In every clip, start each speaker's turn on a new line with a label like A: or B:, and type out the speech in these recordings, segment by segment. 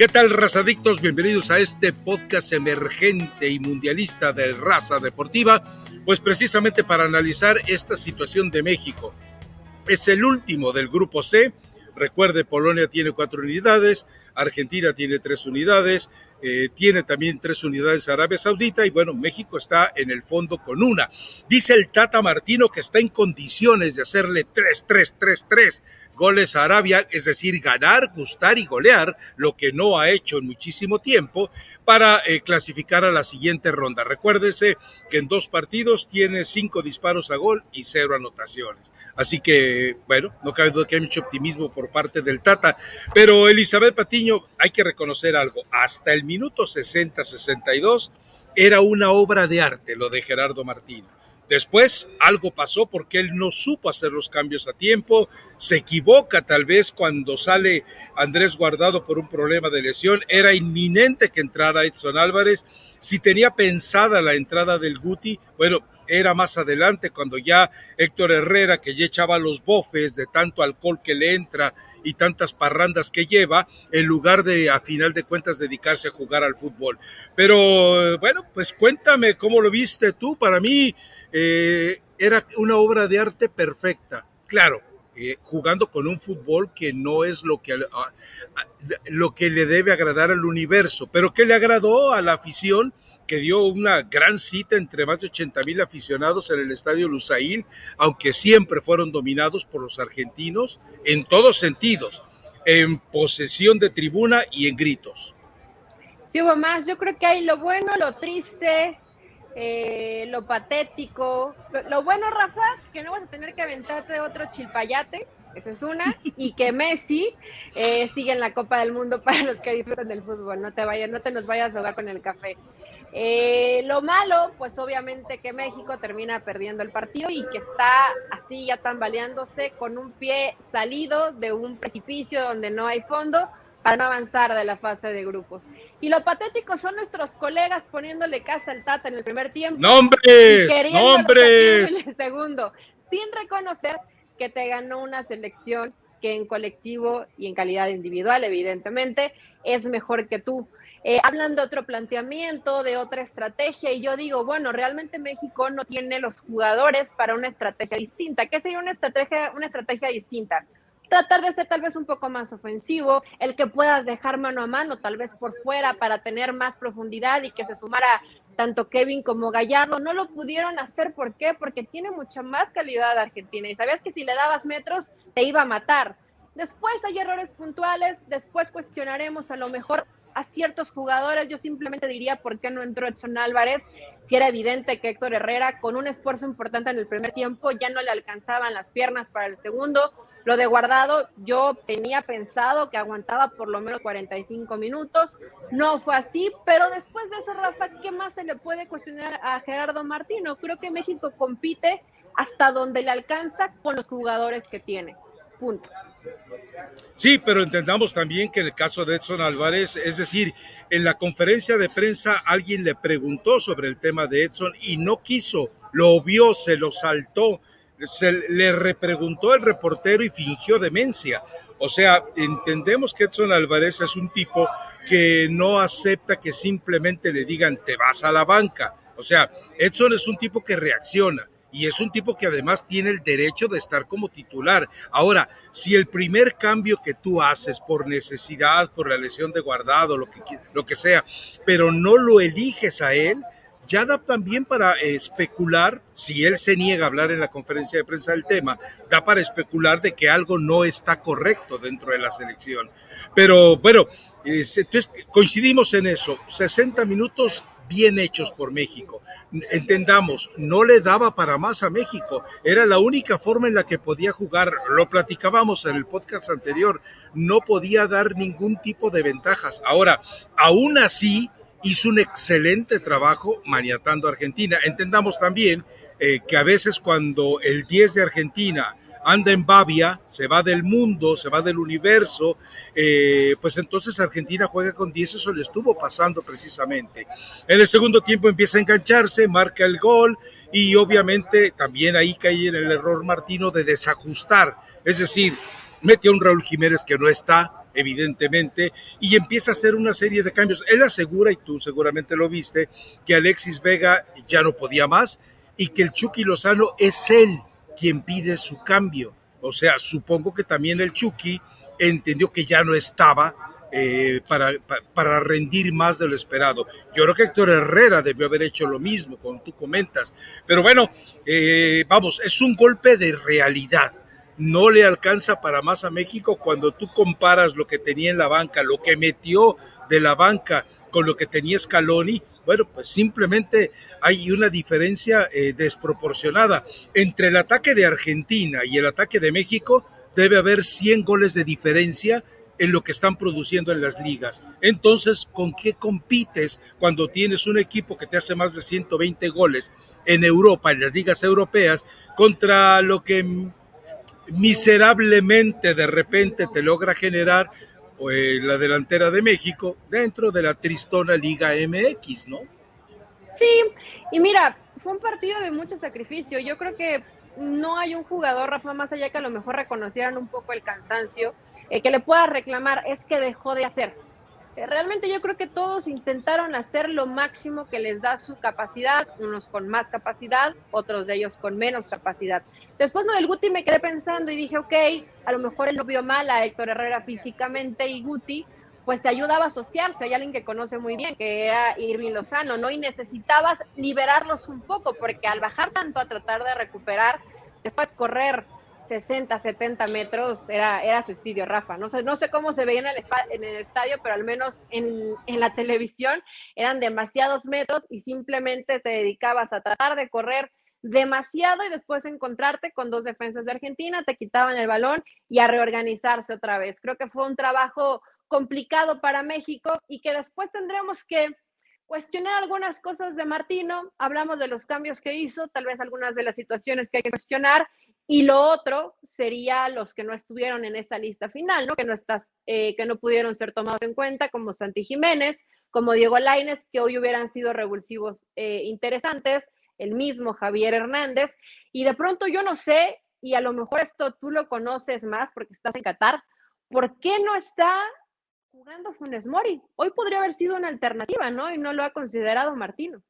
A: ¿Qué tal, razadictos? Bienvenidos a este podcast emergente y mundialista de raza deportiva, pues precisamente para analizar esta situación de México. Es el último del grupo C. Recuerde, Polonia tiene cuatro unidades, Argentina tiene tres unidades, eh, tiene también tres unidades Arabia Saudita y bueno, México está en el fondo con una. Dice el Tata Martino que está en condiciones de hacerle 3, 3, 3, 3 goles a Arabia, es decir, ganar, gustar y golear, lo que no ha hecho en muchísimo tiempo, para eh, clasificar a la siguiente ronda. Recuérdese que en dos partidos tiene cinco disparos a gol y cero anotaciones. Así que, bueno, no cabe duda que hay mucho optimismo por parte del Tata, pero Elizabeth Patiño, hay que reconocer algo, hasta el minuto 60-62 era una obra de arte lo de Gerardo Martino. Después algo pasó porque él no supo hacer los cambios a tiempo, se equivoca tal vez cuando sale Andrés Guardado por un problema de lesión, era inminente que entrara Edson Álvarez, si tenía pensada la entrada del Guti, bueno, era más adelante cuando ya Héctor Herrera, que ya echaba los bofes de tanto alcohol que le entra y tantas parrandas que lleva, en lugar de a final de cuentas dedicarse a jugar al fútbol. Pero bueno, pues cuéntame cómo lo viste tú. Para mí eh, era una obra de arte perfecta. Claro, eh, jugando con un fútbol que no es lo que, lo que le debe agradar al universo, pero que le agradó a la afición, que dio una gran cita entre más de 80 mil aficionados en el estadio Lusail, aunque siempre fueron dominados por los argentinos en todos sentidos, en posesión de tribuna y en gritos.
B: Sí hubo yo creo que hay lo bueno, lo triste, eh, lo patético. Lo bueno, Rafa, que no vas a tener que aventarte otro chilpayate, esa es una, y que Messi eh, sigue en la Copa del Mundo para los que disfrutan del fútbol. No te vayas, no te nos vayas a ahogar con el café. Eh, lo malo, pues obviamente que México termina perdiendo el partido y que está así ya tambaleándose con un pie salido de un precipicio donde no hay fondo para no avanzar de la fase de grupos. Y lo patético son nuestros colegas poniéndole casa al Tata en el primer tiempo.
A: ¡Nombres! ¡Nombres!
B: En el segundo, sin reconocer que te ganó una selección que en colectivo y en calidad individual, evidentemente, es mejor que tú. Eh, hablan de otro planteamiento, de otra estrategia, y yo digo, bueno, realmente México no tiene los jugadores para una estrategia distinta. ¿Qué sería una estrategia, una estrategia distinta? Tratar de ser tal vez un poco más ofensivo, el que puedas dejar mano a mano, tal vez por fuera, para tener más profundidad y que se sumara tanto Kevin como Gallardo. No lo pudieron hacer, ¿por qué? Porque tiene mucha más calidad Argentina y sabías que si le dabas metros te iba a matar. Después hay errores puntuales, después cuestionaremos a lo mejor a ciertos jugadores. Yo simplemente diría por qué no entró Edson Álvarez, si era evidente que Héctor Herrera, con un esfuerzo importante en el primer tiempo, ya no le alcanzaban las piernas para el segundo. Lo de guardado, yo tenía pensado que aguantaba por lo menos 45 minutos. No fue así, pero después de eso, Rafa, ¿qué más se le puede cuestionar a Gerardo Martino? Creo que México compite hasta donde le alcanza con los jugadores que tiene. Punto.
A: Sí, pero entendamos también que en el caso de Edson Álvarez, es decir, en la conferencia de prensa alguien le preguntó sobre el tema de Edson y no quiso, lo vio, se lo saltó, se le repreguntó el reportero y fingió demencia. O sea, entendemos que Edson Álvarez es un tipo que no acepta que simplemente le digan te vas a la banca. O sea, Edson es un tipo que reacciona y es un tipo que además tiene el derecho de estar como titular. Ahora, si el primer cambio que tú haces por necesidad, por la lesión de guardado, lo que, lo que sea, pero no lo eliges a él, ya da también para especular, si él se niega a hablar en la conferencia de prensa del tema, da para especular de que algo no está correcto dentro de la selección. Pero bueno, coincidimos en eso, 60 minutos bien hechos por México. Entendamos, no le daba para más a México, era la única forma en la que podía jugar, lo platicábamos en el podcast anterior, no podía dar ningún tipo de ventajas. Ahora, aún así, hizo un excelente trabajo maniatando a Argentina. Entendamos también eh, que a veces cuando el 10 de Argentina anda en Babia, se va del mundo, se va del universo, eh, pues entonces Argentina juega con 10, eso le estuvo pasando precisamente. En el segundo tiempo empieza a engancharse, marca el gol y obviamente también ahí cae en el error Martino de desajustar, es decir, mete a un Raúl Jiménez que no está, evidentemente, y empieza a hacer una serie de cambios. Él asegura, y tú seguramente lo viste, que Alexis Vega ya no podía más y que el Chucky Lozano es él quien pide su cambio. O sea, supongo que también el Chucky entendió que ya no estaba eh, para, para, rendir más de lo esperado. Yo creo que Héctor Herrera debió haber hecho lo mismo, como tú comentas. Pero bueno, eh, vamos, es un golpe de realidad. No le alcanza para más a México cuando tú comparas lo que tenía en la banca, lo que metió de la banca con lo que tenía Scaloni. Bueno, pues simplemente hay una diferencia eh, desproporcionada. Entre el ataque de Argentina y el ataque de México debe haber 100 goles de diferencia en lo que están produciendo en las ligas. Entonces, ¿con qué compites cuando tienes un equipo que te hace más de 120 goles en Europa, en las ligas europeas, contra lo que miserablemente de repente te logra generar eh, la delantera de México dentro de la tristona Liga MX, ¿no?
B: Sí, y mira, fue un partido de mucho sacrificio. Yo creo que no hay un jugador, Rafa, más allá que a lo mejor reconocieran un poco el cansancio eh, que le pueda reclamar es que dejó de hacer. Eh, realmente yo creo que todos intentaron hacer lo máximo que les da su capacidad, unos con más capacidad, otros de ellos con menos capacidad. Después lo del Guti me quedé pensando y dije, ok, a lo mejor él no vio mal a Héctor Herrera físicamente y Guti, pues te ayudaba a asociarse. Hay alguien que conoce muy bien, que era Irving Lozano, ¿no? Y necesitabas liberarlos un poco, porque al bajar tanto a tratar de recuperar, después correr 60, 70 metros era, era suicidio, Rafa. No sé, no sé cómo se veía en el, en el estadio, pero al menos en, en, la televisión eran demasiados metros y simplemente te dedicabas a tratar de correr demasiado y después encontrarte con dos defensas de Argentina, te quitaban el balón y a reorganizarse otra vez. Creo que fue un trabajo complicado para México y que después tendremos que cuestionar algunas cosas de Martino, hablamos de los cambios que hizo, tal vez algunas de las situaciones que hay que cuestionar y lo otro sería los que no estuvieron en esa lista final, ¿no? Que no estás, eh, que no pudieron ser tomados en cuenta, como Santi Jiménez, como Diego Laines, que hoy hubieran sido revulsivos eh, interesantes, el mismo Javier Hernández. Y de pronto yo no sé, y a lo mejor esto tú lo conoces más porque estás en Qatar, ¿por qué no está jugando Funes Mori? Hoy podría haber sido una alternativa, ¿no? Y no lo ha considerado Martino.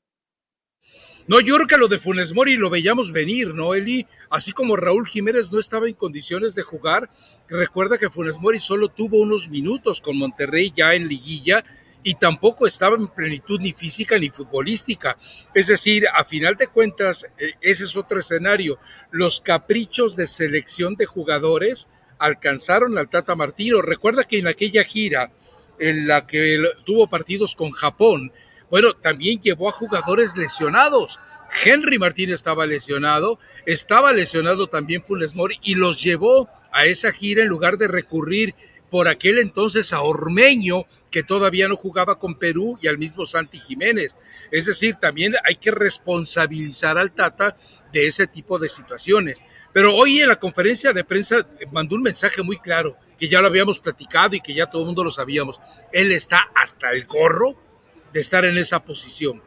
A: No, yo creo que lo de Funes Mori lo veíamos venir, ¿no, Eli? Así como Raúl Jiménez no estaba en condiciones de jugar, recuerda que Funes Mori solo tuvo unos minutos con Monterrey ya en liguilla y tampoco estaba en plenitud ni física ni futbolística. Es decir, a final de cuentas, e, ese es otro escenario. Los caprichos de selección de jugadores alcanzaron al Tata Martino. Recuerda que en aquella gira en la que tuvo partidos con Japón, bueno, también llevó a jugadores lesionados. Henry Martín estaba lesionado, estaba lesionado también Funes Mori y los llevó a esa gira en lugar de recurrir por aquel entonces a Ormeño, que todavía no jugaba con Perú, y al mismo Santi Jiménez. Es decir, también hay que responsabilizar al Tata de ese tipo de situaciones. Pero hoy en la conferencia de prensa mandó un mensaje muy claro, que ya lo habíamos platicado y que ya todo el mundo lo sabíamos. Él está hasta el gorro de estar en esa posición.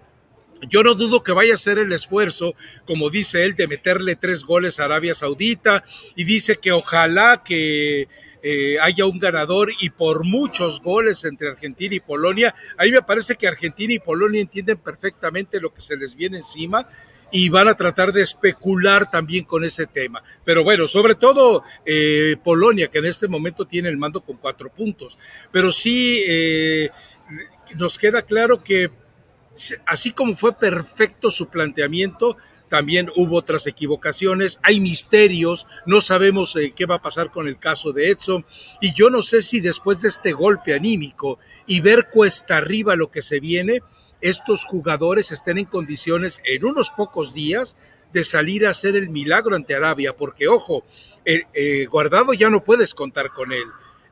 A: Yo no dudo que vaya a hacer el esfuerzo, como dice él, de meterle tres goles a Arabia Saudita y dice que ojalá que eh, haya un ganador y por muchos goles entre Argentina y Polonia. Ahí me parece que Argentina y Polonia entienden perfectamente lo que se les viene encima y van a tratar de especular también con ese tema. Pero bueno, sobre todo eh, Polonia, que en este momento tiene el mando con cuatro puntos. Pero sí... Eh, nos queda claro que así como fue perfecto su planteamiento, también hubo otras equivocaciones, hay misterios, no sabemos eh, qué va a pasar con el caso de Edson, y yo no sé si después de este golpe anímico y ver cuesta arriba lo que se viene, estos jugadores estén en condiciones en unos pocos días de salir a hacer el milagro ante Arabia, porque ojo, eh, Guardado ya no puedes contar con él.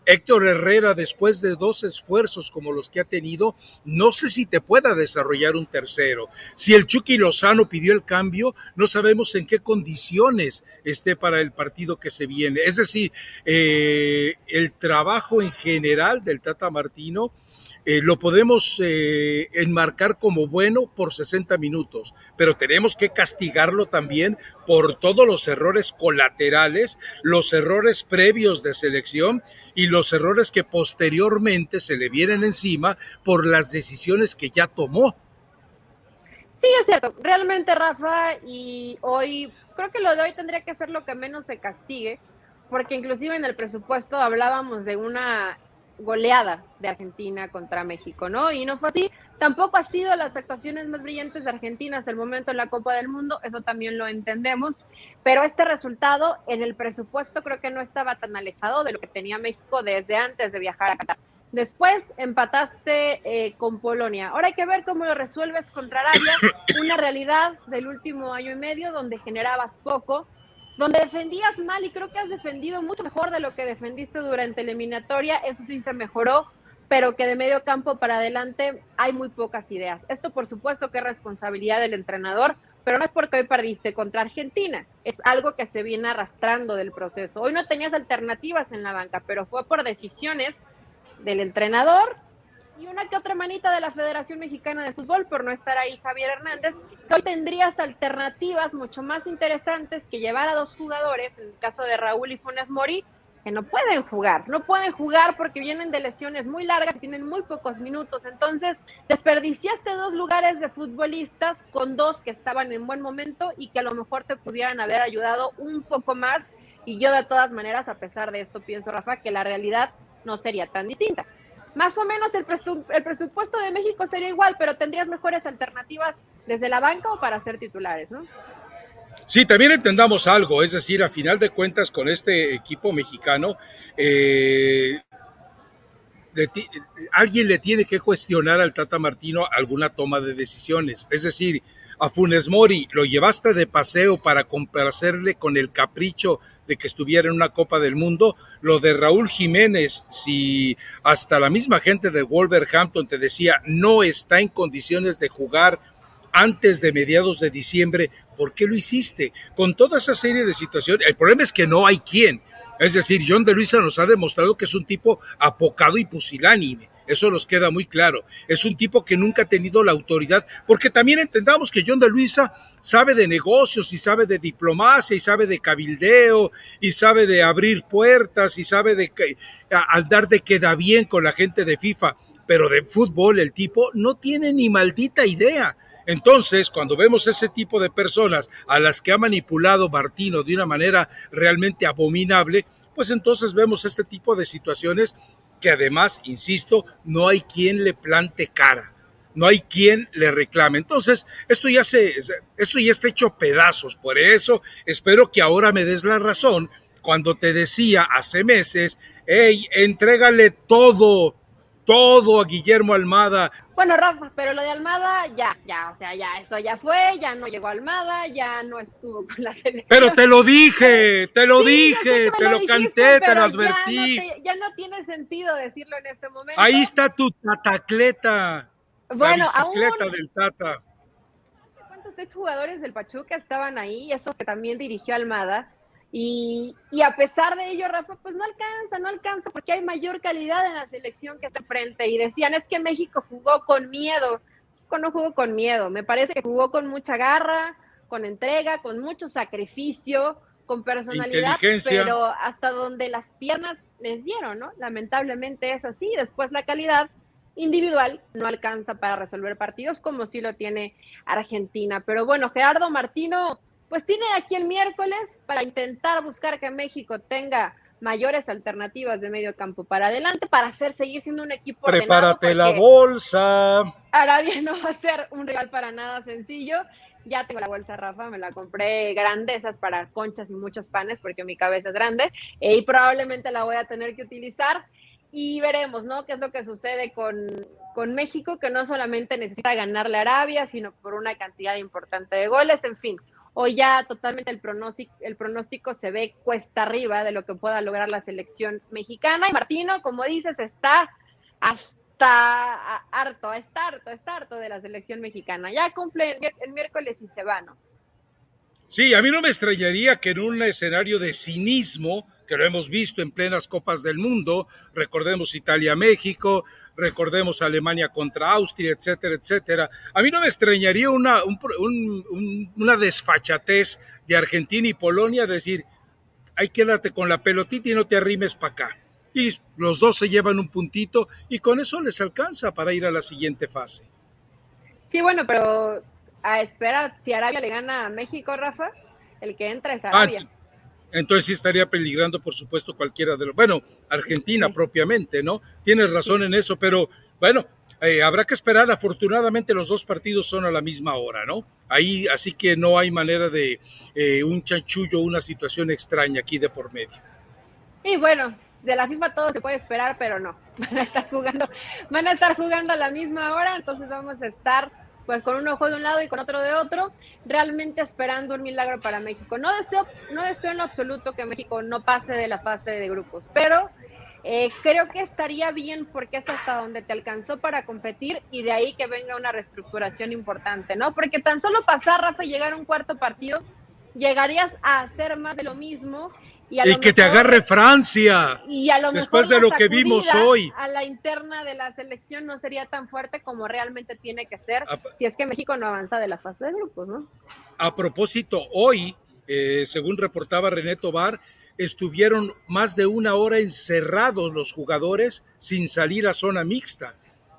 A: Héctor Herrera, después de dos esfuerzos como los que ha tenido, no sé si te pueda desarrollar un tercero. Si el Chucky Lozano pidió el cambio, no sabemos en qué condiciones esté para el partido que se viene. Es decir, eh, el trabajo en general del Tata Martino eh, lo podemos eh, enmarcar como bueno por 60 minutos, pero tenemos que castigarlo también por todos los errores colaterales, los errores previos de selección y los errores que posteriormente se le vienen encima por las decisiones que ya tomó.
B: Sí, es cierto. Realmente, Rafa, y hoy, creo que lo de hoy tendría que ser lo que menos se castigue, porque inclusive en el presupuesto hablábamos de una goleada de Argentina contra México, ¿no? Y no fue así. Tampoco ha sido las actuaciones más brillantes de Argentina hasta el momento en la Copa del Mundo, eso también lo entendemos, pero este resultado en el presupuesto creo que no estaba tan alejado de lo que tenía México desde antes de viajar a Qatar. Después empataste eh, con Polonia. Ahora hay que ver cómo lo resuelves contra Arabia, una realidad del último año y medio donde generabas poco, donde defendías mal y creo que has defendido mucho mejor de lo que defendiste durante la eliminatoria. Eso sí se mejoró, pero que de medio campo para adelante hay muy pocas ideas. Esto por supuesto que es responsabilidad del entrenador, pero no es porque hoy perdiste contra Argentina, es algo que se viene arrastrando del proceso. Hoy no tenías alternativas en la banca, pero fue por decisiones del entrenador y una que otra manita de la Federación Mexicana de Fútbol por no estar ahí Javier Hernández, hoy tendrías alternativas mucho más interesantes que llevar a dos jugadores, en el caso de Raúl y Funes Mori, que no pueden jugar, no pueden jugar porque vienen de lesiones muy largas y tienen muy pocos minutos. Entonces, desperdiciaste dos lugares de futbolistas con dos que estaban en buen momento y que a lo mejor te pudieran haber ayudado un poco más. Y yo de todas maneras, a pesar de esto, pienso, Rafa, que la realidad no sería tan distinta. Más o menos el, el presupuesto de México sería igual, pero tendrías mejores alternativas desde la banca o para ser titulares, ¿no?
A: Sí, también entendamos algo, es decir, a final de cuentas con este equipo mexicano, eh, alguien le tiene que cuestionar al Tata Martino alguna toma de decisiones. Es decir, a Funes Mori lo llevaste de paseo para complacerle con el capricho de que estuviera en una Copa del Mundo. Lo de Raúl Jiménez, si hasta la misma gente de Wolverhampton te decía no está en condiciones de jugar antes de mediados de diciembre, ¿por qué lo hiciste? Con toda esa serie de situaciones, el problema es que no hay quien. Es decir, John de Luisa nos ha demostrado que es un tipo apocado y pusilánime. Eso nos queda muy claro. Es un tipo que nunca ha tenido la autoridad, porque también entendamos que John de Luisa sabe de negocios y sabe de diplomacia y sabe de cabildeo y sabe de abrir puertas y sabe de al dar de queda bien con la gente de FIFA, pero de fútbol el tipo no tiene ni maldita idea. Entonces, cuando vemos ese tipo de personas a las que ha manipulado Martino de una manera realmente abominable, pues entonces vemos este tipo de situaciones que además, insisto, no hay quien le plante cara, no hay quien le reclame. Entonces, esto ya se, esto ya está hecho pedazos. Por eso espero que ahora me des la razón cuando te decía hace meses, hey, entrégale todo, todo a Guillermo Almada.
B: Bueno, Rafa, pero lo de Almada ya, ya, o sea, ya, eso ya fue, ya no llegó Almada, ya no estuvo con la selección.
A: Pero te lo dije, te lo dije, te lo, canté, te lo advertí.
B: Ya no, tiene sentido decirlo en este momento.
A: Ahí está tu tatacleta. Bueno, la bicicleta del Tata.
B: ¿Cuántos exjugadores del Pachuca estaban ahí? Esos que también dirigió Almada y, a pesar de ello, Rafa, pues no alcanza, no alcanza, porque hay mayor calidad en la selección que está enfrente. Y decían, es que México jugó con miedo. México no jugó con miedo, me parece que jugó con mucha garra, con entrega, con mucho sacrificio, con personalidad, pero hasta donde las piernas les dieron, ¿no? Lamentablemente es así. Después la calidad individual no alcanza para resolver partidos como sí lo tiene Argentina. Pero bueno, Gerardo Martino pues tiene aquí el miércoles para intentar buscar que México tenga mayores alternativas de medio campo para adelante para hacer seguir siendo un equipo
A: prepárate la bolsa.
B: Arabia no va a ser un rival para nada sencillo. Ya tengo la bolsa Rafa me la compré grande esas para conchas y muchos panes porque mi cabeza es grande eh, y probablemente la voy a tener que utilizar. Y veremos no qué es lo que sucede con con México que no solamente necesita ganarle a Arabia sino por una cantidad importante de goles. En fin Hoy ya totalmente el pronóstico, el pronóstico se ve cuesta arriba de lo que pueda lograr la selección mexicana. Y Martino, como dices, está hasta harto, está harto, está harto de la selección mexicana. Ya cumple el, miércoles y se va, ¿no?
A: Sí, a mí no me extrañaría que en un escenario de cinismo, que lo hemos visto en plenas copas del mundo, recordemos Italia-México, recordemos Alemania contra Austria, etcétera, etcétera. A mí no me extrañaría una, una desfachatez de Argentina y Polonia, decir, ahí quédate con la pelotita y no te arrimes para acá. Y los dos se llevan un puntito y con eso les alcanza para ir a la siguiente fase.
B: Sí, bueno, pero a esperar, si Arabia le gana a México, Rafa, el que entra es ah, Arabia.
A: Entonces sí estaría peligrando, por supuesto, cualquiera de los. Bueno, Argentina propiamente, ¿no? Tienes razón en eso, pero bueno, eh, habrá que esperar. Afortunadamente, los dos partidos son a la misma hora, ¿no? Ahí, así que no hay manera de eh, un chanchullo, una situación extraña aquí de por medio.
B: Y bueno, de la FIFA todo se puede esperar, pero no. Van a estar jugando, van a estar jugando a la misma hora, entonces vamos a estar pues con un ojo de un lado y con otro de otro, realmente esperando un milagro para México. No deseo, no deseo en absoluto que México no pase de la fase de grupos, pero eh, creo que estaría bien porque es hasta donde te alcanzó para competir y de ahí que venga una reestructuración importante, ¿no? Porque tan solo pasar, Rafa, y llegar a un cuarto partido, llegarías a hacer más de lo mismo
A: y, que te agarre Francia.
B: Y a lo
A: después de lo que vimos hoy.
B: A la interna de la selección no sería tan fuerte como realmente tiene que ser si es que México no avanza de la fase de grupos, ¿no?
A: A propósito, hoy, eh, según reportaba René Tobar, estuvieron más de una hora encerrados los jugadores sin salir a zona mixta.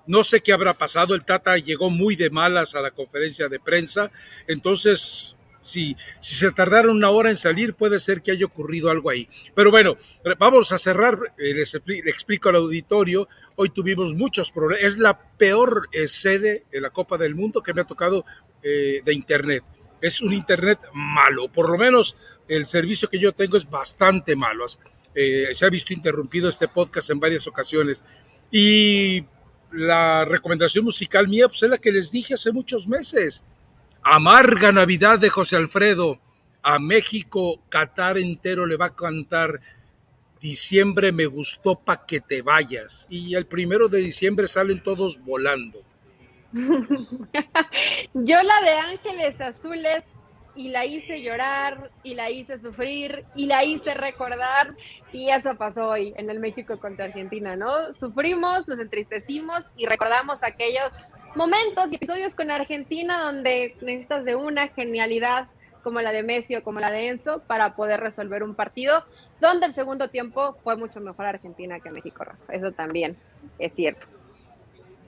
A: No sé qué habrá pasado, el Tata llegó muy de malas a la conferencia de prensa, entonces si, se tardaron una hora en salir, puede ser que haya ocurrido algo ahí. Pero bueno, vamos a cerrar, eh, les, explico al auditorio, hoy tuvimos muchos problemas, es la peor eh, sede en la Copa del Mundo que me ha tocado eh, de Internet. Es un Internet malo, por lo menos el servicio que yo tengo es bastante malo. se ha visto interrumpido este podcast en varias ocasiones. Y la recomendación musical mía pues, es la que les dije hace muchos meses Amarga Navidad de José Alfredo. A México, Qatar entero le va a cantar Diciembre me gustó pa' que te vayas. Y el primero de diciembre salen todos volando.
B: Yo la de Ángeles Azules y la hice llorar y la hice sufrir y la hice recordar y eso pasó hoy en el México contra Argentina, ¿no? Sufrimos, nos entristecimos y recordamos aquellos momentos y episodios con Argentina donde necesitas de una genialidad como la de Messi o como la de Enzo para poder resolver un partido donde el segundo tiempo fue mucho mejor Argentina que México, Eso también es cierto.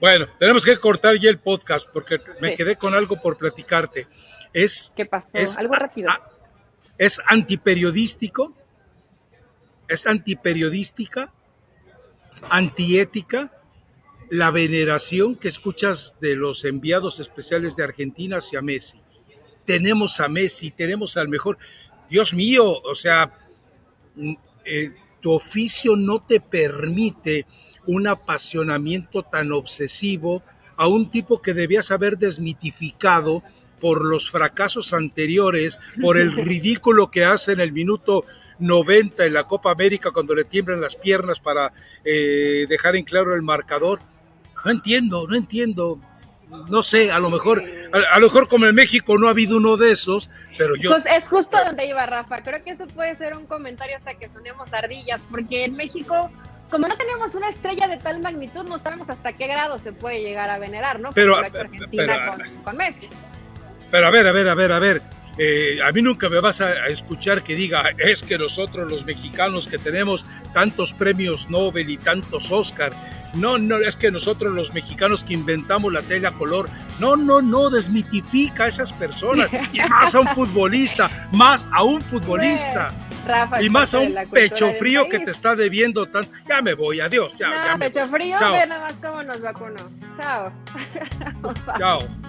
A: Bueno, tenemos que cortar ya el podcast porque me quedé con algo por platicarte. Es,
B: ¿Qué pasó? algo rápido.
A: es antiperiodístico, es antiperiodística, antiética la veneración que escuchas de los enviados especiales de Argentina hacia Messi. Tenemos a Messi, tenemos al mejor. Dios mío, o sea, mm, eh, tu oficio no te permite un apasionamiento tan obsesivo a un tipo que debías haber desmitificado por los fracasos anteriores, por el ridículo que hace en el minuto 90 en la Copa América cuando le tiemblan las piernas para eh, dejar en claro el marcador no entiendo, no entiendo. No sé, a lo mejor, a, lo mejor como en México no ha habido uno de esos, pero yo.
B: Pues es justo donde iba Rafa. Creo que eso puede ser un comentario hasta que sonemos ardillas, porque en México como no tenemos una estrella de tal magnitud, no sabemos hasta qué grado se puede llegar a venerar, ¿no?
A: Pero, Argentina con, Messi. Pero a ver, a ver, a ver, a ver. Eh, a mí nunca me vas a, escuchar que diga, es que nosotros los mexicanos que tenemos tantos premios Nobel y tantos Oscar, no, no, es que nosotros los mexicanos que inventamos la tela color, no, no, no, desmitifica a esas personas, y más a un futbolista, más a un futbolista. y más a un pecho frío que te está debiendo tanto. Ya me voy, adiós.
B: Chao, pecho frío, ve nada más cómo nos vacunó. Chao.
A: Chao.